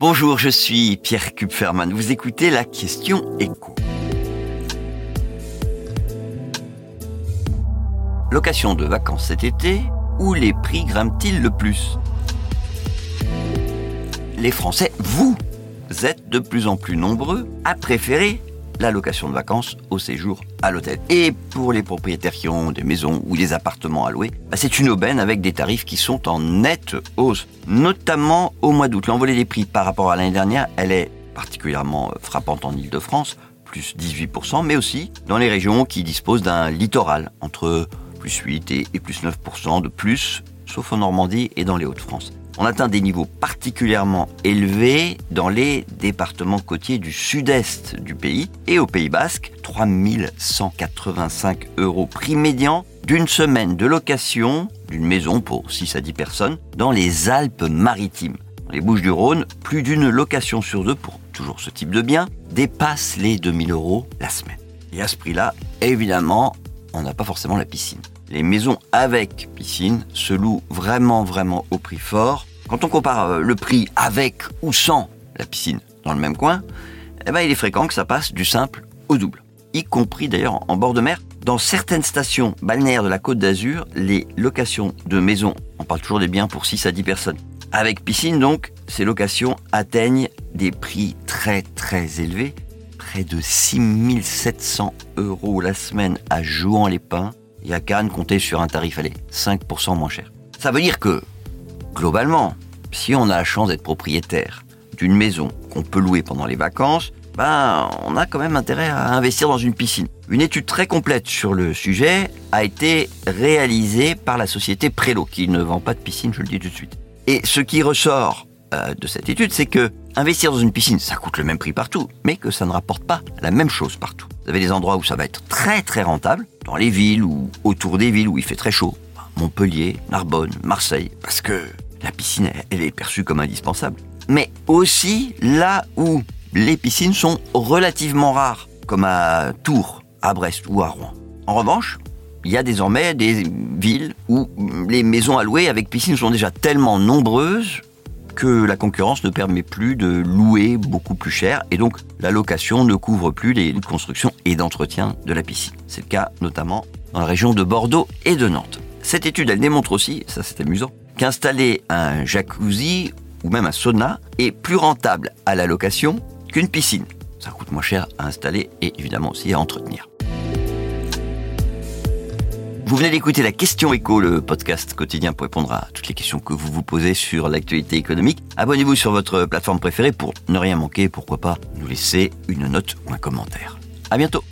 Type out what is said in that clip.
Bonjour, je suis Pierre Kupferman. Vous écoutez la question écho. Location de vacances cet été, où les prix grimpent-ils le plus? Les Français, vous, êtes de plus en plus nombreux à préférer la location de vacances au séjour à l'hôtel. Et pour les propriétaires qui ont des maisons ou des appartements à louer, bah, c'est une aubaine avec des tarifs qui sont en nette hausse, notamment au mois d'août. L'envolée des prix par rapport à l'année dernière, elle est particulièrement euh, frappante en Ile-de-France, plus 18%, mais aussi dans les régions qui disposent d'un littoral, entre plus 8 et, et plus 9% de plus, sauf en Normandie et dans les Hauts-de-France on atteint des niveaux particulièrement élevés dans les départements côtiers du sud-est du pays et au Pays Basque, 3185 euros prix médian d'une semaine de location d'une maison pour 6 à 10 personnes dans les Alpes-Maritimes. Dans les Bouches du Rhône, plus d'une location sur deux pour toujours ce type de bien dépasse les 2000 euros la semaine. Et à ce prix-là, évidemment, on n'a pas forcément la piscine. Les maisons avec piscine se louent vraiment vraiment au prix fort quand on compare euh, le prix avec ou sans la piscine dans le même coin, eh ben, il est fréquent que ça passe du simple au double. Y compris d'ailleurs en bord de mer. Dans certaines stations balnéaires de la Côte d'Azur, les locations de maisons, on parle toujours des biens pour 6 à 10 personnes, avec piscine donc, ces locations atteignent des prix très très élevés, près de 6700 euros la semaine à Jouan-les-Pins, et à Cannes, comptez sur un tarif, allez, 5% moins cher. Ça veut dire que globalement, si on a la chance d'être propriétaire d'une maison qu'on peut louer pendant les vacances, ben, on a quand même intérêt à investir dans une piscine. Une étude très complète sur le sujet a été réalisée par la société Prélo, qui ne vend pas de piscine, je le dis tout de suite. Et ce qui ressort euh, de cette étude, c'est que investir dans une piscine, ça coûte le même prix partout, mais que ça ne rapporte pas la même chose partout. Vous avez des endroits où ça va être très très rentable, dans les villes ou autour des villes où il fait très chaud. Montpellier, Narbonne, Marseille, parce que la piscine, elle est perçue comme indispensable. Mais aussi là où les piscines sont relativement rares, comme à Tours, à Brest ou à Rouen. En revanche, il y a désormais des villes où les maisons à louer avec piscine sont déjà tellement nombreuses que la concurrence ne permet plus de louer beaucoup plus cher et donc la location ne couvre plus les coûts de et d'entretien de la piscine. C'est le cas notamment dans la région de Bordeaux et de Nantes. Cette étude, elle démontre aussi, ça c'est amusant, qu'installer un jacuzzi ou même un sauna est plus rentable à la location qu'une piscine. Ça coûte moins cher à installer et évidemment aussi à entretenir. Vous venez d'écouter la question écho, le podcast quotidien pour répondre à toutes les questions que vous vous posez sur l'actualité économique. Abonnez-vous sur votre plateforme préférée pour ne rien manquer, pourquoi pas nous laisser une note ou un commentaire. À bientôt.